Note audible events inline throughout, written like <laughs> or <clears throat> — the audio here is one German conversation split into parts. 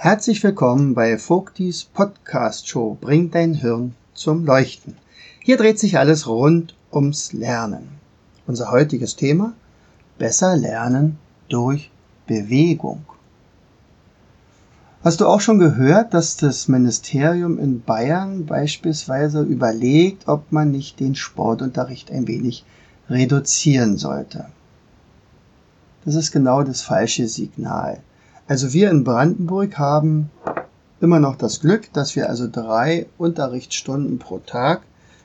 Herzlich willkommen bei Vogtis Podcast Show Bring dein Hirn zum Leuchten. Hier dreht sich alles rund ums Lernen. Unser heutiges Thema Besser lernen durch Bewegung. Hast du auch schon gehört, dass das Ministerium in Bayern beispielsweise überlegt, ob man nicht den Sportunterricht ein wenig reduzieren sollte? Das ist genau das falsche Signal. Also wir in Brandenburg haben immer noch das Glück, dass wir also drei Unterrichtsstunden pro Tag,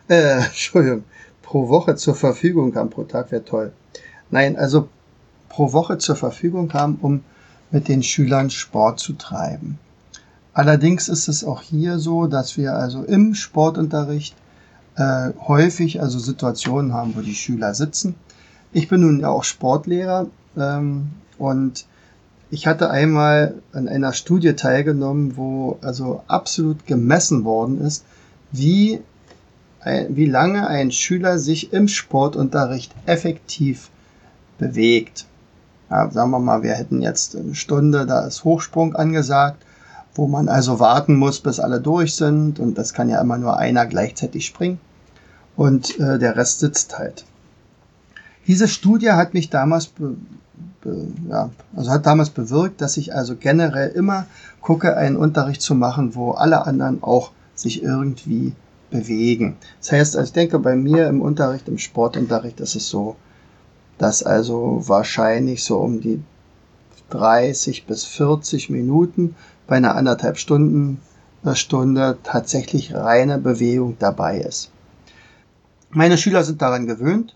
äh, <laughs> Entschuldigung, pro Woche zur Verfügung haben. Pro Tag wäre toll. Nein, also pro Woche zur Verfügung haben, um mit den Schülern Sport zu treiben. Allerdings ist es auch hier so, dass wir also im Sportunterricht äh, häufig also Situationen haben, wo die Schüler sitzen. Ich bin nun ja auch Sportlehrer ähm, und ich hatte einmal an einer Studie teilgenommen, wo also absolut gemessen worden ist, wie, wie lange ein Schüler sich im Sportunterricht effektiv bewegt. Ja, sagen wir mal, wir hätten jetzt eine Stunde, da ist Hochsprung angesagt, wo man also warten muss, bis alle durch sind und das kann ja immer nur einer gleichzeitig springen und äh, der Rest sitzt halt. Diese Studie hat mich damals ja, also hat damals bewirkt, dass ich also generell immer gucke, einen Unterricht zu machen, wo alle anderen auch sich irgendwie bewegen. Das heißt, also ich denke, bei mir im Unterricht, im Sportunterricht ist es so, dass also wahrscheinlich so um die 30 bis 40 Minuten bei einer anderthalb Stunden äh, Stunde tatsächlich reine Bewegung dabei ist. Meine Schüler sind daran gewöhnt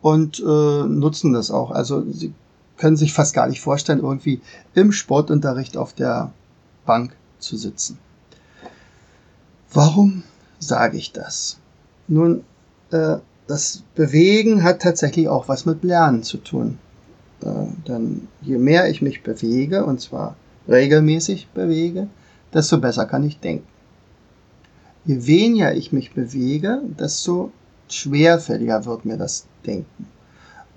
und äh, nutzen das auch. Also sie können sich fast gar nicht vorstellen, irgendwie im Sportunterricht auf der Bank zu sitzen. Warum sage ich das? Nun, äh, das Bewegen hat tatsächlich auch was mit Lernen zu tun. Äh, denn je mehr ich mich bewege, und zwar regelmäßig bewege, desto besser kann ich denken. Je weniger ich mich bewege, desto schwerfälliger wird mir das Denken.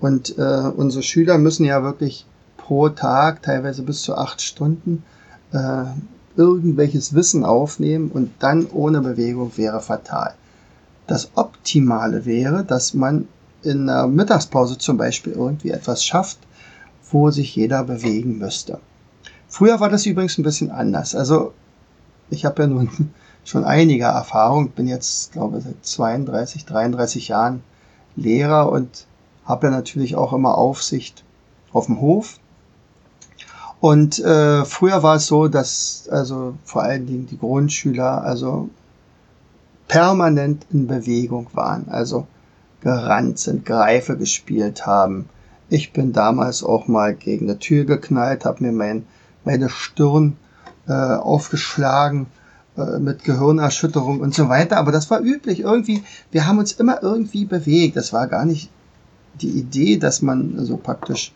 Und äh, unsere Schüler müssen ja wirklich pro Tag, teilweise bis zu acht Stunden, äh, irgendwelches Wissen aufnehmen und dann ohne Bewegung wäre fatal. Das Optimale wäre, dass man in der Mittagspause zum Beispiel irgendwie etwas schafft, wo sich jeder bewegen müsste. Früher war das übrigens ein bisschen anders. Also ich habe ja nun <laughs> schon einige Erfahrung, bin jetzt, glaube ich, seit 32, 33 Jahren Lehrer und habe ja natürlich auch immer Aufsicht auf dem Hof. Und äh, früher war es so, dass also vor allen Dingen die Grundschüler also permanent in Bewegung waren, also gerannt sind, Greife gespielt haben. Ich bin damals auch mal gegen eine Tür geknallt, habe mir mein, meine Stirn äh, aufgeschlagen äh, mit Gehirnerschütterung und so weiter. Aber das war üblich irgendwie. Wir haben uns immer irgendwie bewegt. Das war gar nicht die Idee, dass man so praktisch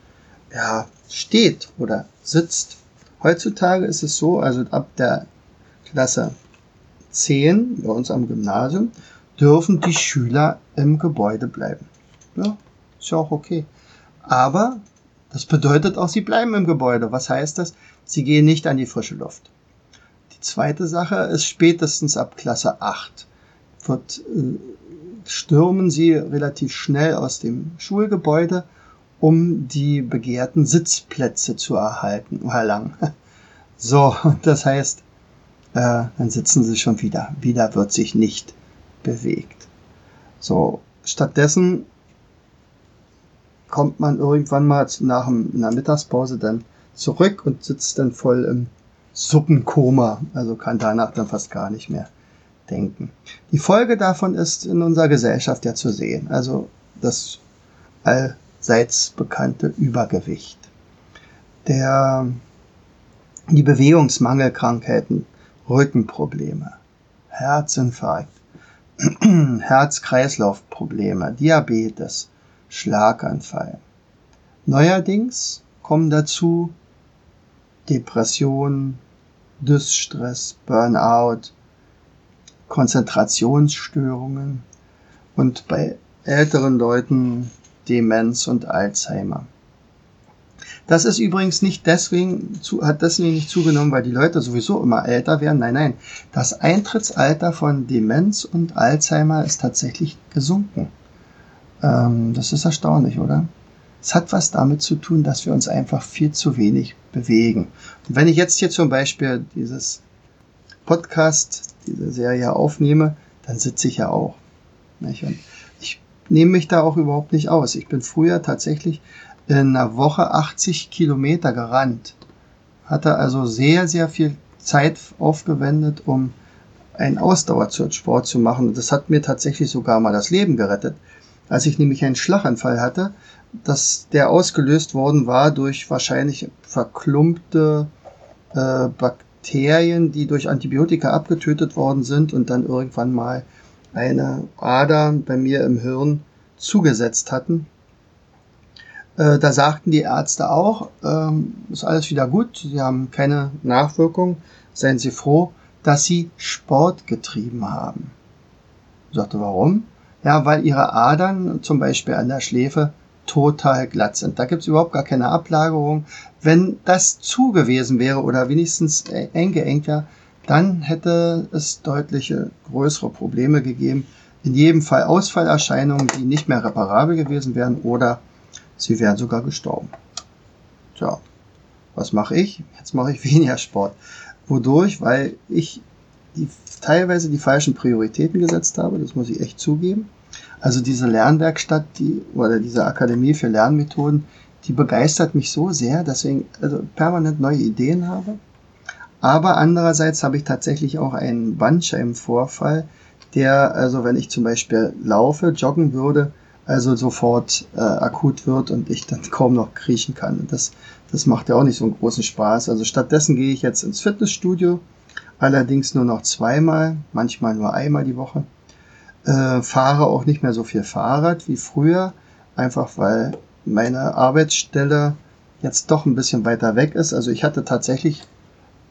ja, steht oder sitzt. Heutzutage ist es so, also ab der Klasse 10 bei uns am Gymnasium dürfen die Schüler im Gebäude bleiben. Ja, ist ja auch okay. Aber das bedeutet auch, sie bleiben im Gebäude. Was heißt das? Sie gehen nicht an die frische Luft. Die zweite Sache ist spätestens ab Klasse 8 wird äh, stürmen sie relativ schnell aus dem Schulgebäude, um die begehrten Sitzplätze zu erhalten, erlangen. <laughs> So, das heißt, äh, dann sitzen sie schon wieder. Wieder wird sich nicht bewegt. So, stattdessen kommt man irgendwann mal nach einer Mittagspause dann zurück und sitzt dann voll im Suppenkoma, also kann danach dann fast gar nicht mehr denken. Die Folge davon ist in unserer Gesellschaft ja zu sehen, also das allseits bekannte Übergewicht. Der die Bewegungsmangelkrankheiten, Rückenprobleme, Herzinfarkt, <clears throat> Herz-Kreislauf-Probleme, Diabetes, Schlaganfall. Neuerdings kommen dazu Depressionen, Dysstress, Burnout, Konzentrationsstörungen und bei älteren Leuten Demenz und Alzheimer. Das ist übrigens nicht deswegen, hat deswegen nicht zugenommen, weil die Leute sowieso immer älter werden. Nein, nein. Das Eintrittsalter von Demenz und Alzheimer ist tatsächlich gesunken. Ähm, das ist erstaunlich, oder? Es hat was damit zu tun, dass wir uns einfach viel zu wenig bewegen. Und wenn ich jetzt hier zum Beispiel dieses Podcast, diese Serie aufnehme, dann sitze ich ja auch. Nicht? Und ich nehme mich da auch überhaupt nicht aus. Ich bin früher tatsächlich in einer Woche 80 Kilometer gerannt. Hatte also sehr, sehr viel Zeit aufgewendet, um einen Ausdauersport zu machen. Und das hat mir tatsächlich sogar mal das Leben gerettet. Als ich nämlich einen Schlaganfall hatte, dass der ausgelöst worden war durch wahrscheinlich verklumpte äh, Bakterien, die durch Antibiotika abgetötet worden sind und dann irgendwann mal eine Ader bei mir im Hirn zugesetzt hatten. Äh, da sagten die Ärzte auch, ähm, ist alles wieder gut, sie haben keine Nachwirkung, seien Sie froh, dass Sie Sport getrieben haben. Ich sagte, warum? Ja, weil Ihre Adern zum Beispiel an der Schläfe total glatt sind. Da gibt's überhaupt gar keine Ablagerung. Wenn das zu gewesen wäre oder wenigstens eng wäre, dann hätte es deutliche größere Probleme gegeben. In jedem Fall Ausfallerscheinungen, die nicht mehr reparabel gewesen wären oder Sie wären sogar gestorben. Tja, was mache ich? Jetzt mache ich <laughs> weniger Sport. Wodurch? Weil ich die, teilweise die falschen Prioritäten gesetzt habe, das muss ich echt zugeben. Also diese Lernwerkstatt, die, oder diese Akademie für Lernmethoden, die begeistert mich so sehr, dass ich also permanent neue Ideen habe. Aber andererseits habe ich tatsächlich auch einen Bandscheibenvorfall, der, also wenn ich zum Beispiel laufe, joggen würde, also sofort äh, akut wird und ich dann <laughs> kaum noch kriechen kann. das, das macht ja auch nicht so einen großen Spaß. Also stattdessen gehe ich jetzt ins Fitnessstudio, allerdings nur noch zweimal, manchmal nur einmal die Woche. Äh, fahre auch nicht mehr so viel Fahrrad wie früher, einfach weil meine Arbeitsstelle jetzt doch ein bisschen weiter weg ist. Also ich hatte tatsächlich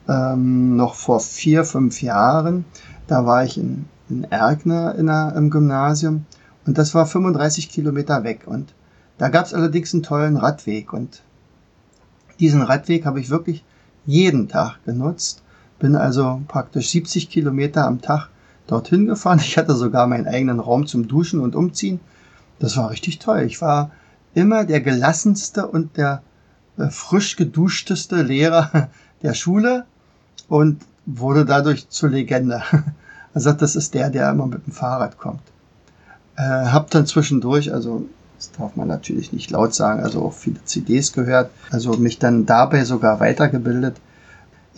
ähm, noch vor vier, fünf Jahren, da war ich in, in Erkner in der, im Gymnasium und das war 35 Kilometer weg. Und da gab es allerdings einen tollen Radweg. Und diesen Radweg habe ich wirklich jeden Tag genutzt. Bin also praktisch 70 Kilometer am Tag dorthin gefahren. Ich hatte sogar meinen eigenen Raum zum Duschen und Umziehen. Das war richtig toll. Ich war immer der gelassenste und der äh, frisch geduschteste Lehrer <laughs> der Schule und wurde dadurch zur Legende. <laughs> Also das ist der, der immer mit dem Fahrrad kommt. Äh, hab dann zwischendurch, also das darf man natürlich nicht laut sagen, also auch viele CDs gehört, also mich dann dabei sogar weitergebildet.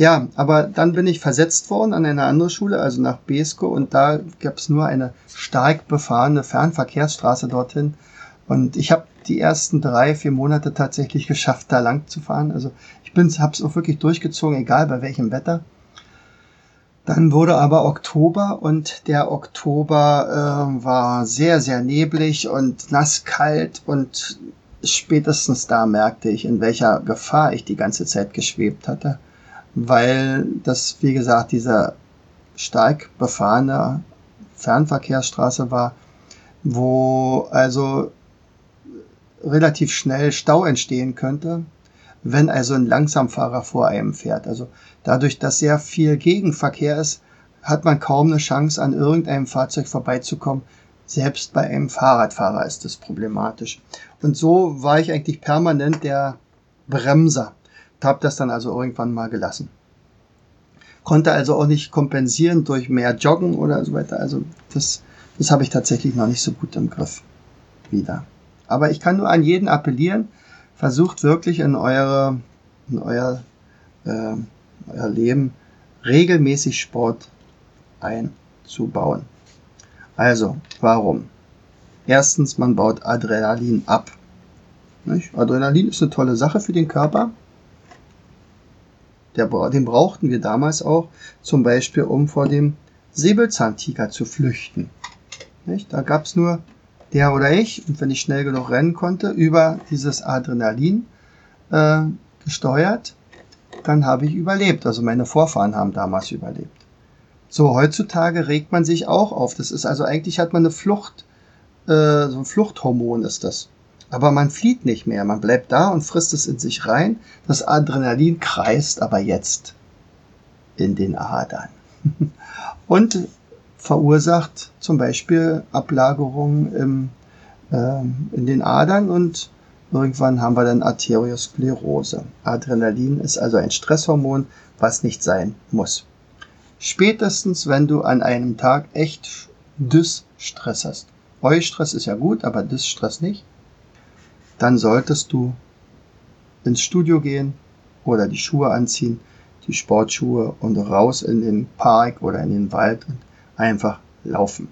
Ja, aber dann bin ich versetzt worden an eine andere Schule, also nach Besko, und da gab es nur eine stark befahrene Fernverkehrsstraße dorthin. Und ich habe die ersten drei, vier Monate tatsächlich geschafft, da lang zu fahren. Also ich habe es auch wirklich durchgezogen, egal bei welchem Wetter. Dann wurde aber Oktober und der Oktober äh, war sehr, sehr neblig und nasskalt und spätestens da merkte ich, in welcher Gefahr ich die ganze Zeit geschwebt hatte, weil das, wie gesagt, dieser stark befahrene Fernverkehrsstraße war, wo also relativ schnell Stau entstehen könnte wenn also ein Langsamfahrer vor einem fährt. Also dadurch, dass sehr viel Gegenverkehr ist, hat man kaum eine Chance, an irgendeinem Fahrzeug vorbeizukommen. Selbst bei einem Fahrradfahrer ist das problematisch. Und so war ich eigentlich permanent der Bremser. Habe das dann also irgendwann mal gelassen. Konnte also auch nicht kompensieren durch mehr Joggen oder so weiter. Also das, das habe ich tatsächlich noch nicht so gut im Griff wieder. Aber ich kann nur an jeden appellieren, versucht wirklich in, eure, in euer, äh, euer Leben regelmäßig Sport einzubauen. Also, warum? Erstens, man baut Adrenalin ab. Nicht? Adrenalin ist eine tolle Sache für den Körper. Der, den brauchten wir damals auch, zum Beispiel um vor dem Säbelzahntiger zu flüchten. Nicht? Da gab's nur der oder ich, und wenn ich schnell genug rennen konnte, über dieses Adrenalin äh, gesteuert, dann habe ich überlebt. Also meine Vorfahren haben damals überlebt. So, heutzutage regt man sich auch auf. Das ist also eigentlich hat man eine Flucht, äh, so ein Fluchthormon ist das. Aber man flieht nicht mehr. Man bleibt da und frisst es in sich rein. Das Adrenalin kreist aber jetzt in den Adern. <laughs> und verursacht zum Beispiel Ablagerungen im, äh, in den Adern und irgendwann haben wir dann Arteriosklerose. Adrenalin ist also ein Stresshormon, was nicht sein muss. Spätestens, wenn du an einem Tag echt Dysstress hast. Eustress ist ja gut, aber Dysstress nicht. Dann solltest du ins Studio gehen oder die Schuhe anziehen, die Sportschuhe und raus in den Park oder in den Wald und einfach laufen.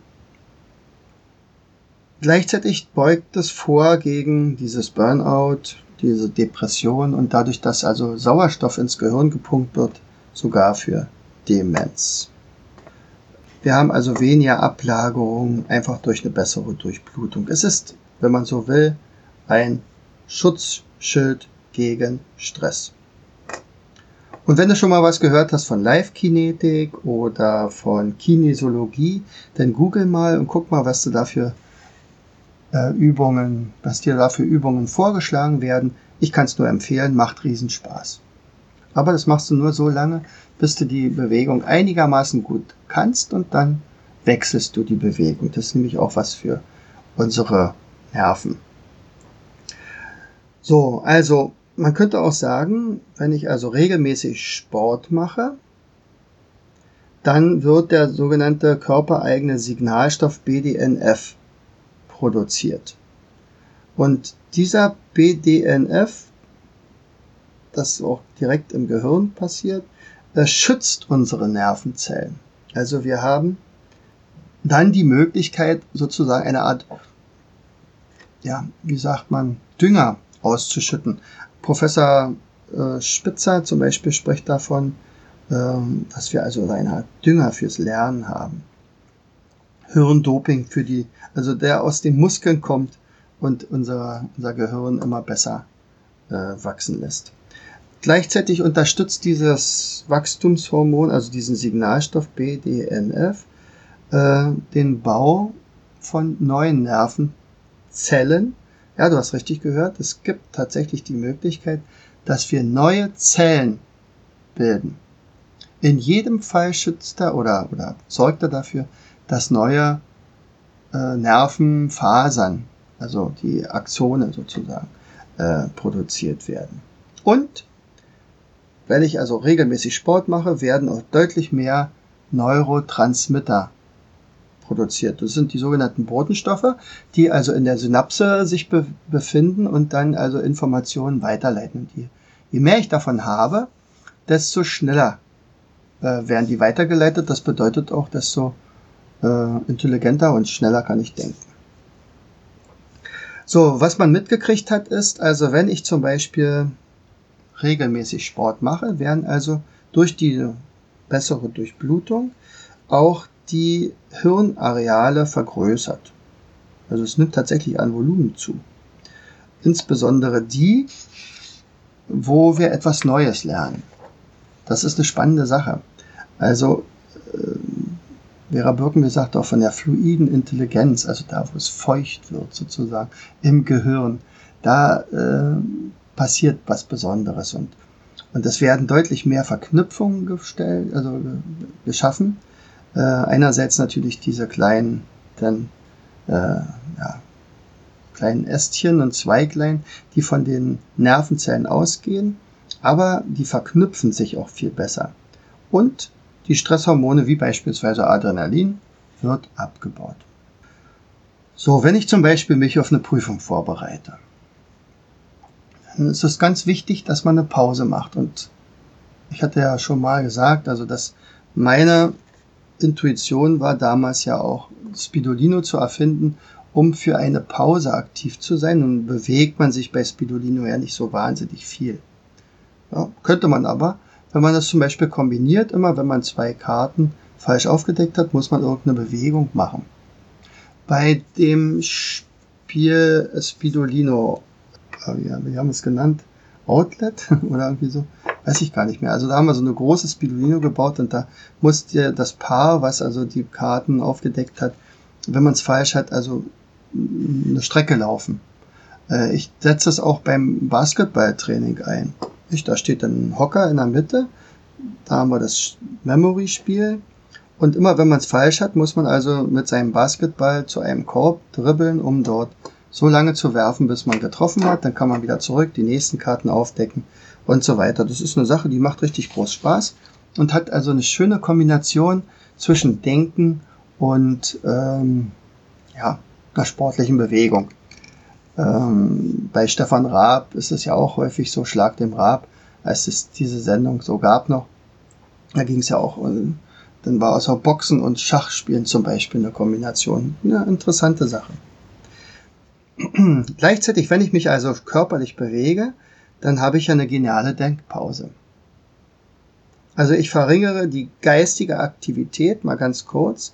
Gleichzeitig beugt es vor gegen dieses Burnout, diese Depression und dadurch, dass also Sauerstoff ins Gehirn gepumpt wird, sogar für Demenz. Wir haben also weniger Ablagerung einfach durch eine bessere Durchblutung. Es ist, wenn man so will, ein Schutzschild gegen Stress. Und wenn du schon mal was gehört hast von Live-Kinetik oder von Kinesiologie, dann google mal und guck mal, was du dafür äh, Übungen, was dir dafür Übungen vorgeschlagen werden. Ich kann es nur empfehlen, macht Riesenspaß. Aber das machst du nur so lange, bis du die Bewegung einigermaßen gut kannst und dann wechselst du die Bewegung. Das ist nämlich auch was für unsere Nerven. So, also man könnte auch sagen, wenn ich also regelmäßig Sport mache, dann wird der sogenannte körpereigene Signalstoff BDNF produziert. Und dieser BDNF, das auch direkt im Gehirn passiert, schützt unsere Nervenzellen. Also wir haben dann die Möglichkeit, sozusagen eine Art, ja, wie sagt man, Dünger auszuschütten. Professor äh, Spitzer zum Beispiel spricht davon, ähm, dass wir also eine Art Dünger fürs Lernen haben. Hirndoping für die, also der aus den Muskeln kommt und unser, unser Gehirn immer besser äh, wachsen lässt. Gleichzeitig unterstützt dieses Wachstumshormon, also diesen Signalstoff BDNF, äh, den Bau von neuen Nervenzellen. Ja, du hast richtig gehört, es gibt tatsächlich die Möglichkeit, dass wir neue Zellen bilden. In jedem Fall schützt er oder, oder sorgt er dafür, dass neue äh, Nervenfasern, also die Axone sozusagen, äh, produziert werden. Und wenn ich also regelmäßig Sport mache, werden auch deutlich mehr Neurotransmitter produziert. Das sind die sogenannten Botenstoffe, die also in der Synapse sich be befinden und dann also Informationen weiterleiten. Und je, je mehr ich davon habe, desto schneller äh, werden die weitergeleitet. Das bedeutet auch, desto äh, intelligenter und schneller kann ich denken. So, was man mitgekriegt hat, ist, also wenn ich zum Beispiel regelmäßig Sport mache, werden also durch die bessere Durchblutung auch die Hirnareale vergrößert. Also es nimmt tatsächlich an Volumen zu. Insbesondere die, wo wir etwas Neues lernen. Das ist eine spannende Sache. Also äh, Vera Birkenbill sagt auch von der fluiden Intelligenz, also da, wo es feucht wird sozusagen im Gehirn. Da äh, passiert was Besonderes und, und es werden deutlich mehr Verknüpfungen gestellt, also geschaffen. Äh, einerseits natürlich diese kleinen, dann, äh, ja, kleinen Ästchen und Zweiglein, die von den Nervenzellen ausgehen, aber die verknüpfen sich auch viel besser. Und die Stresshormone wie beispielsweise Adrenalin wird abgebaut. So, wenn ich zum Beispiel mich auf eine Prüfung vorbereite, es ist ganz wichtig, dass man eine Pause macht. Und ich hatte ja schon mal gesagt, also dass meine Intuition war damals ja auch, Spidolino zu erfinden, um für eine Pause aktiv zu sein. Nun bewegt man sich bei Spidolino ja nicht so wahnsinnig viel. Ja, könnte man aber, wenn man das zum Beispiel kombiniert, immer wenn man zwei Karten falsch aufgedeckt hat, muss man irgendeine Bewegung machen. Bei dem Spiel Spidolino, äh, wie haben wir es genannt? Outlet <laughs> oder irgendwie so, weiß ich gar nicht mehr. Also da haben wir so eine große Spidolino gebaut und da musste das Paar, was also die Karten aufgedeckt hat, wenn man es falsch hat, also eine Strecke laufen. Äh, ich setze es auch beim Basketballtraining ein. Ich, da steht dann ein Hocker in der Mitte, da haben wir das Memory-Spiel und immer wenn man es falsch hat, muss man also mit seinem Basketball zu einem Korb dribbeln, um dort so lange zu werfen, bis man getroffen hat. Dann kann man wieder zurück, die nächsten Karten aufdecken und so weiter. Das ist eine Sache, die macht richtig groß Spaß und hat also eine schöne Kombination zwischen Denken und ähm, ja, einer sportlichen Bewegung. Ähm, bei Stefan Raab ist es ja auch häufig so, Schlag dem Raab, als es diese Sendung so gab noch. Da ging es ja auch, äh, dann war auch Boxen und Schachspielen zum Beispiel eine Kombination. Eine interessante Sache. <clears throat> Gleichzeitig, wenn ich mich also körperlich bewege, dann habe ich eine geniale Denkpause. Also ich verringere die geistige Aktivität mal ganz kurz.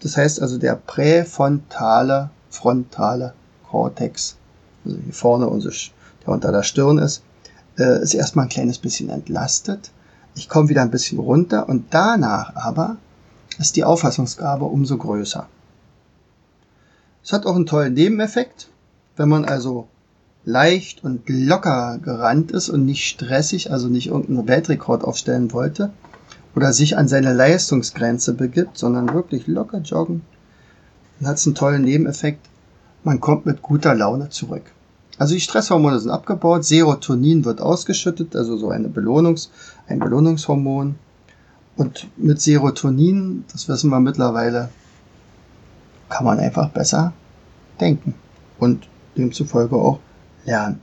Das heißt also der präfrontale frontale Cortex, also hier vorne der unter der Stirn ist, äh, ist erstmal ein kleines bisschen entlastet. Ich komme wieder ein bisschen runter und danach aber ist die Auffassungsgabe umso größer. Es hat auch einen tollen Nebeneffekt, wenn man also leicht und locker gerannt ist und nicht stressig, also nicht irgendeinen Weltrekord aufstellen wollte oder sich an seine Leistungsgrenze begibt, sondern wirklich locker joggen, dann hat es einen tollen Nebeneffekt. Man kommt mit guter Laune zurück. Also die Stresshormone sind abgebaut, Serotonin wird ausgeschüttet, also so eine Belohnungs, ein Belohnungshormon. Und mit Serotonin, das wissen wir mittlerweile, kann man einfach besser denken und demzufolge auch lernen.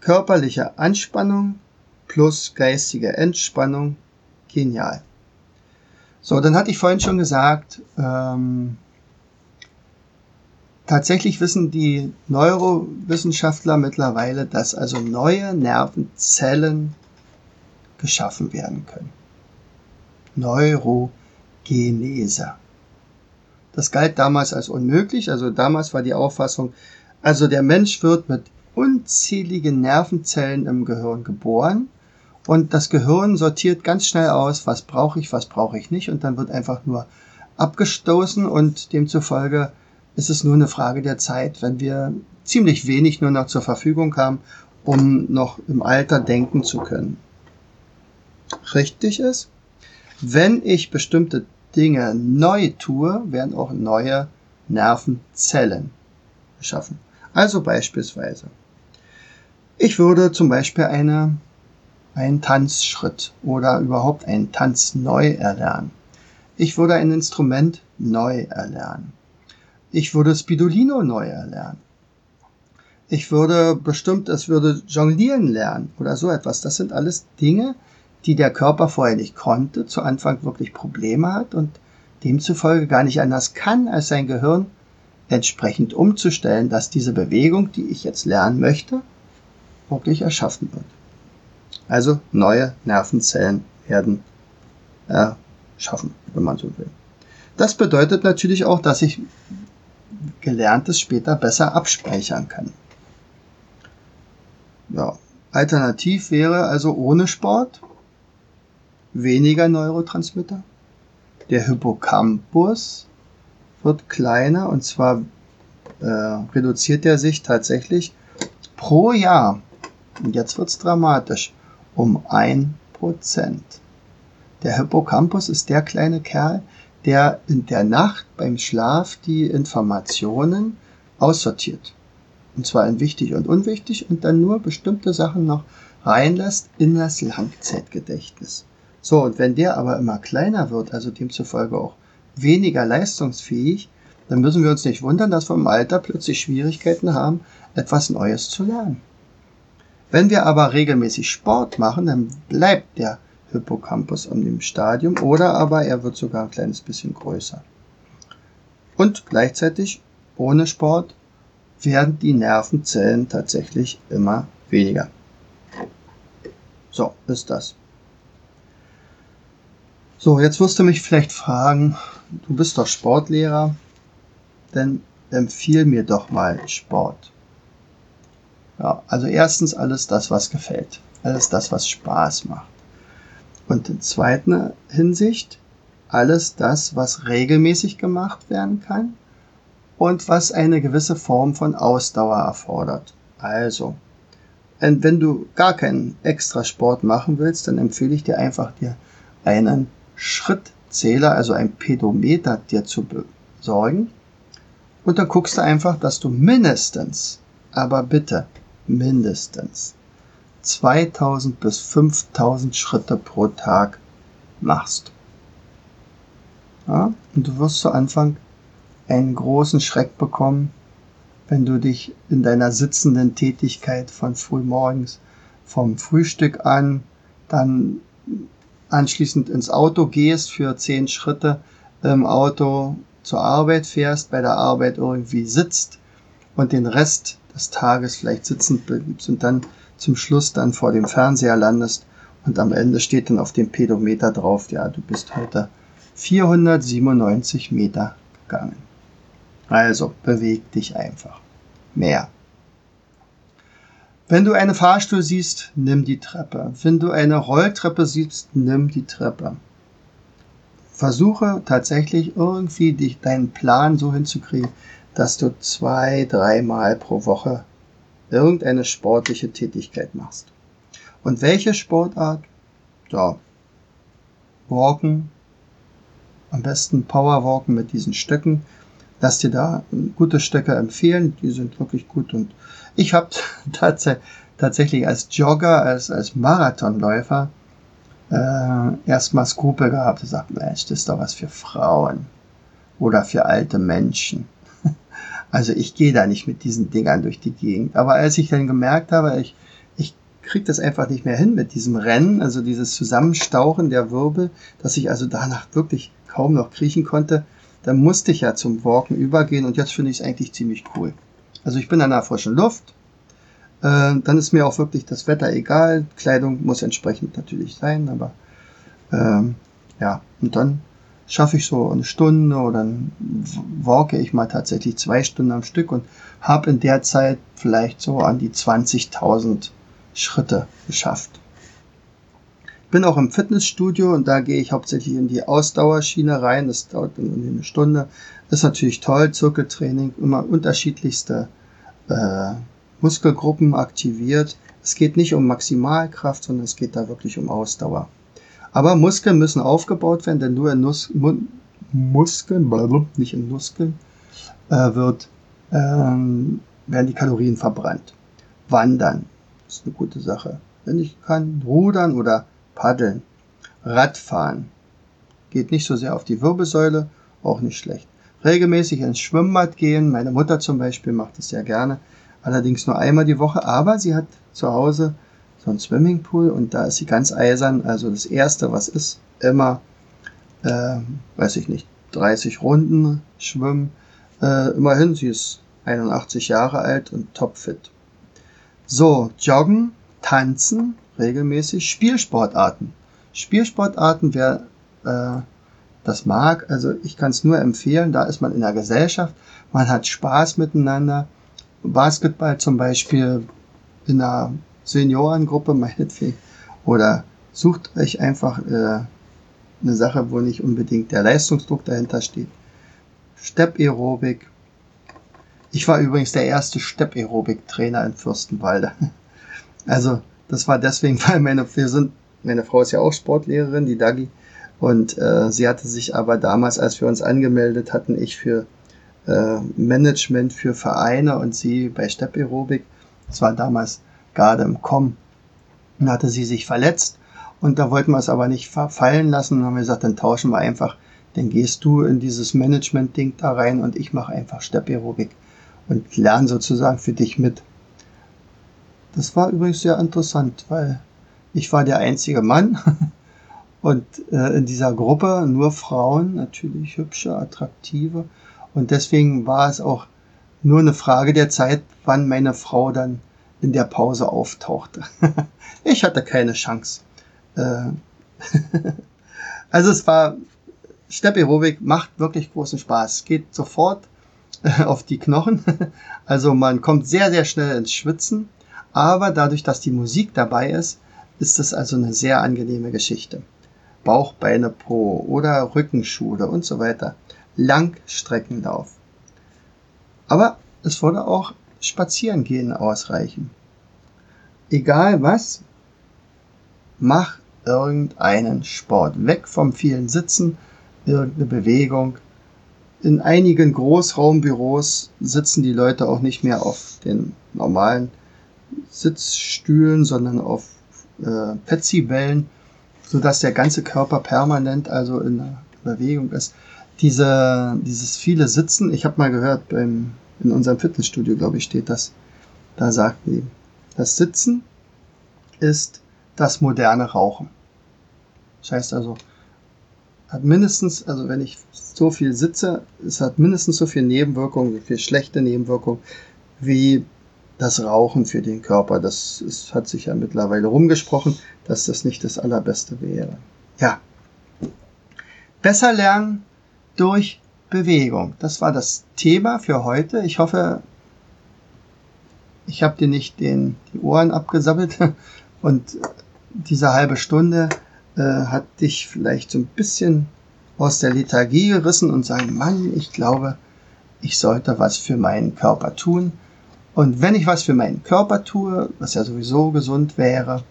Körperliche Anspannung plus geistige Entspannung, genial. So, dann hatte ich vorhin schon gesagt, ähm, tatsächlich wissen die Neurowissenschaftler mittlerweile, dass also neue Nervenzellen geschaffen werden können. Neurogenese. Das galt damals als unmöglich. Also damals war die Auffassung, also der Mensch wird mit unzähligen Nervenzellen im Gehirn geboren und das Gehirn sortiert ganz schnell aus, was brauche ich, was brauche ich nicht und dann wird einfach nur abgestoßen und demzufolge ist es nur eine Frage der Zeit, wenn wir ziemlich wenig nur noch zur Verfügung haben, um noch im Alter denken zu können. Richtig ist, wenn ich bestimmte Dinge neu tue, werden auch neue Nervenzellen geschaffen. Also beispielsweise, ich würde zum Beispiel eine, einen Tanzschritt oder überhaupt einen Tanz neu erlernen. Ich würde ein Instrument neu erlernen. Ich würde Spidolino neu erlernen. Ich würde bestimmt, es würde jonglieren lernen oder so etwas. Das sind alles Dinge, die der Körper vorher nicht konnte, zu Anfang wirklich Probleme hat und demzufolge gar nicht anders kann, als sein Gehirn entsprechend umzustellen, dass diese Bewegung, die ich jetzt lernen möchte, wirklich erschaffen wird. Also neue Nervenzellen werden erschaffen, wenn man so will. Das bedeutet natürlich auch, dass ich Gelerntes später besser abspeichern kann. Ja, alternativ wäre also ohne Sport weniger Neurotransmitter. Der Hippocampus wird kleiner und zwar äh, reduziert er sich tatsächlich pro Jahr, und jetzt wird's dramatisch, um ein Prozent. Der Hippocampus ist der kleine Kerl, der in der Nacht beim Schlaf die Informationen aussortiert. Und zwar in wichtig und unwichtig und dann nur bestimmte Sachen noch reinlässt in das Langzeitgedächtnis. So, und wenn der aber immer kleiner wird, also demzufolge auch weniger leistungsfähig, dann müssen wir uns nicht wundern, dass wir im Alter plötzlich Schwierigkeiten haben, etwas Neues zu lernen. Wenn wir aber regelmäßig Sport machen, dann bleibt der Hippocampus an dem Stadium oder aber er wird sogar ein kleines bisschen größer. Und gleichzeitig ohne Sport werden die Nervenzellen tatsächlich immer weniger. So, ist das. So, jetzt wirst du mich vielleicht fragen, du bist doch Sportlehrer, dann empfiehl mir doch mal Sport. Ja, also erstens alles das, was gefällt. Alles das, was Spaß macht. Und in zweiter Hinsicht alles das, was regelmäßig gemacht werden kann und was eine gewisse Form von Ausdauer erfordert. Also, wenn du gar keinen extra Sport machen willst, dann empfehle ich dir einfach dir einen Schrittzähler, also ein Pedometer dir zu besorgen. Und dann guckst du einfach, dass du mindestens, aber bitte mindestens 2000 bis 5000 Schritte pro Tag machst. Ja? Und du wirst zu Anfang einen großen Schreck bekommen, wenn du dich in deiner sitzenden Tätigkeit von frühmorgens vom Frühstück an, dann anschließend ins Auto gehst für zehn Schritte im Auto zur Arbeit fährst, bei der Arbeit irgendwie sitzt und den Rest des Tages vielleicht sitzend bleibst und dann zum Schluss dann vor dem Fernseher landest und am Ende steht dann auf dem Pedometer drauf, ja, du bist heute 497 Meter gegangen. Also beweg dich einfach. Mehr. Wenn du eine Fahrstuhl siehst, nimm die Treppe. Wenn du eine Rolltreppe siehst, nimm die Treppe. Versuche tatsächlich irgendwie dich, deinen Plan so hinzukriegen, dass du zwei, dreimal pro Woche irgendeine sportliche Tätigkeit machst. Und welche Sportart? Ja, Walken, am besten Powerwalken mit diesen Stöcken. Lass dir da gute Stöcke empfehlen, die sind wirklich gut. Und ich habe <laughs> tats tatsächlich als Jogger, als, als Marathonläufer äh, erstmal Skrupel gehabt und gesagt, Mensch, das ist doch was für Frauen oder für alte Menschen. <laughs> Also ich gehe da nicht mit diesen Dingern durch die Gegend. Aber als ich dann gemerkt habe, ich, ich kriege das einfach nicht mehr hin mit diesem Rennen, also dieses Zusammenstauchen der Wirbel, dass ich also danach wirklich kaum noch kriechen konnte, dann musste ich ja zum Walken übergehen und jetzt finde ich es eigentlich ziemlich cool. Also ich bin an der frischen Luft, äh, dann ist mir auch wirklich das Wetter egal, Kleidung muss entsprechend natürlich sein, aber ähm, ja, und dann schaffe ich so eine Stunde oder dann walke ich mal tatsächlich zwei Stunden am Stück und habe in der Zeit vielleicht so an die 20.000 Schritte geschafft. Bin auch im Fitnessstudio und da gehe ich hauptsächlich in die Ausdauerschiene rein. Das dauert dann eine Stunde. ist natürlich toll, Zirkeltraining, immer unterschiedlichste äh, Muskelgruppen aktiviert. Es geht nicht um Maximalkraft, sondern es geht da wirklich um Ausdauer. Aber Muskeln müssen aufgebaut werden, denn nur in Nus Mu Muskeln, blablabla, nicht in Muskeln, äh, wird, ähm, werden die Kalorien verbrannt. Wandern ist eine gute Sache. Wenn ich kann, rudern oder paddeln. Radfahren geht nicht so sehr auf die Wirbelsäule, auch nicht schlecht. Regelmäßig ins Schwimmbad gehen, meine Mutter zum Beispiel macht es sehr gerne, allerdings nur einmal die Woche, aber sie hat zu Hause so ein Swimmingpool und da ist sie ganz eisern. Also das erste, was ist, immer, äh, weiß ich nicht, 30 Runden schwimmen. Äh, immerhin, sie ist 81 Jahre alt und topfit. So, joggen, tanzen, regelmäßig, Spielsportarten. Spielsportarten, wer äh, das mag, also ich kann es nur empfehlen, da ist man in der Gesellschaft, man hat Spaß miteinander. Basketball zum Beispiel in einer Seniorengruppe <laughs> meinetwegen. Oder sucht euch einfach äh, eine Sache, wo nicht unbedingt der Leistungsdruck dahinter steht. Step-Aerobik. Ich war übrigens der erste Step-Aerobik-Trainer in Fürstenwalde. <laughs> Also, das war deswegen, <laughs> weil meine, wir sind, meine Frau ist ja auch Sportlehrerin, die Dagi. Und äh, sie hatte sich aber damals, als wir uns angemeldet hatten, ich für äh, Management für Vereine und sie bei Step Aerobik. Das war damals gerade im Kommen. Dann hatte sie sich verletzt und da wollten wir es aber nicht fallen lassen. Dann haben wir gesagt, dann tauschen wir einfach. Dann gehst du in dieses Management-Ding da rein und ich mache einfach Stepp-Aerobik und lerne sozusagen für dich mit. Das war übrigens sehr interessant, weil ich war der einzige Mann <laughs> und äh, in dieser Gruppe nur Frauen, natürlich hübsche, attraktive. Und deswegen war es auch nur eine Frage der Zeit, wann meine Frau dann in der Pause auftauchte. <laughs> ich hatte keine Chance. Äh, <laughs> also es war, Step Aerobic macht wirklich großen Spaß. Geht sofort auf die Knochen. Also man kommt sehr, sehr schnell ins Schwitzen. Aber dadurch, dass die Musik dabei ist, ist es also eine sehr angenehme Geschichte. Bauch, Beine, Po oder Rückenschule und so weiter. Langstreckenlauf. Aber es würde auch Spazierengehen ausreichen. Egal was, mach irgendeinen Sport. Weg vom vielen Sitzen, irgendeine Bewegung. In einigen Großraumbüros sitzen die Leute auch nicht mehr auf den normalen Sitzstühlen, sondern auf äh, Petsy-Bällen, sodass der ganze Körper permanent also in Bewegung ist. Diese, dieses viele Sitzen, ich habe mal gehört, beim, in unserem Fitnessstudio, glaube ich, steht das, da sagten die, das Sitzen ist das moderne Rauchen. Das heißt also, hat mindestens, also wenn ich so viel sitze, es hat mindestens so viel Nebenwirkungen, so viel schlechte Nebenwirkungen wie das Rauchen für den Körper. Das ist, hat sich ja mittlerweile rumgesprochen, dass das nicht das Allerbeste wäre. Ja. Besser lernen durch Bewegung. Das war das Thema für heute. Ich hoffe, ich habe dir nicht den, die Ohren abgesammelt <laughs> und diese halbe Stunde äh, hat dich vielleicht so ein bisschen aus der Lethargie gerissen und sagen, Mann, ich glaube, ich sollte was für meinen Körper tun. Und wenn ich was für meinen Körper tue, was ja sowieso gesund wäre,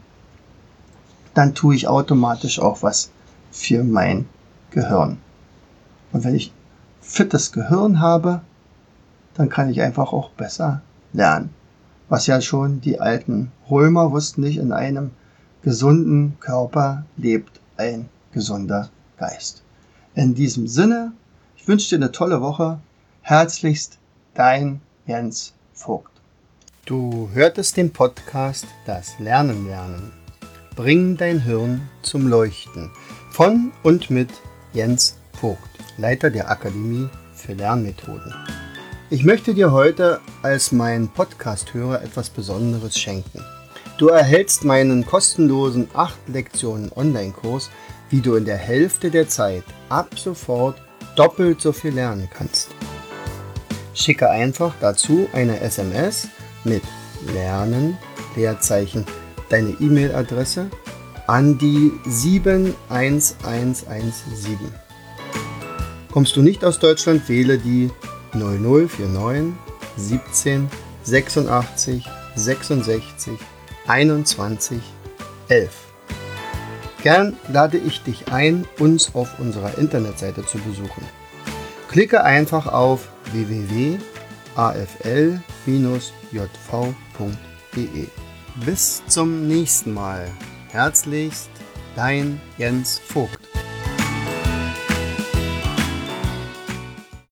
dann tue ich automatisch auch was für mein Gehirn. Und wenn ich fittes Gehirn habe, dann kann ich einfach auch besser lernen. Was ja schon die alten Römer wussten nicht, in einem gesunden Körper lebt ein gesunder Geist. In diesem Sinne, ich wünsche dir eine tolle Woche. Herzlichst dein Jens Vogt. Du hörtest den Podcast Das Lernen lernen. Bring dein Hirn zum Leuchten. Von und mit Jens Vogt, Leiter der Akademie für Lernmethoden. Ich möchte dir heute als mein Podcast-Hörer etwas Besonderes schenken. Du erhältst meinen kostenlosen 8 Lektionen Online-Kurs, wie du in der Hälfte der Zeit ab sofort doppelt so viel lernen kannst. Schicke einfach dazu eine SMS mit Lernen, Leerzeichen, deine E-Mail-Adresse an die 71117. Kommst du nicht aus Deutschland, wähle die 0049 17 86 66 21 11. Gern lade ich dich ein, uns auf unserer Internetseite zu besuchen. Klicke einfach auf www.afl-jv.de. Bis zum nächsten Mal. Herzlichst, dein Jens Vogt.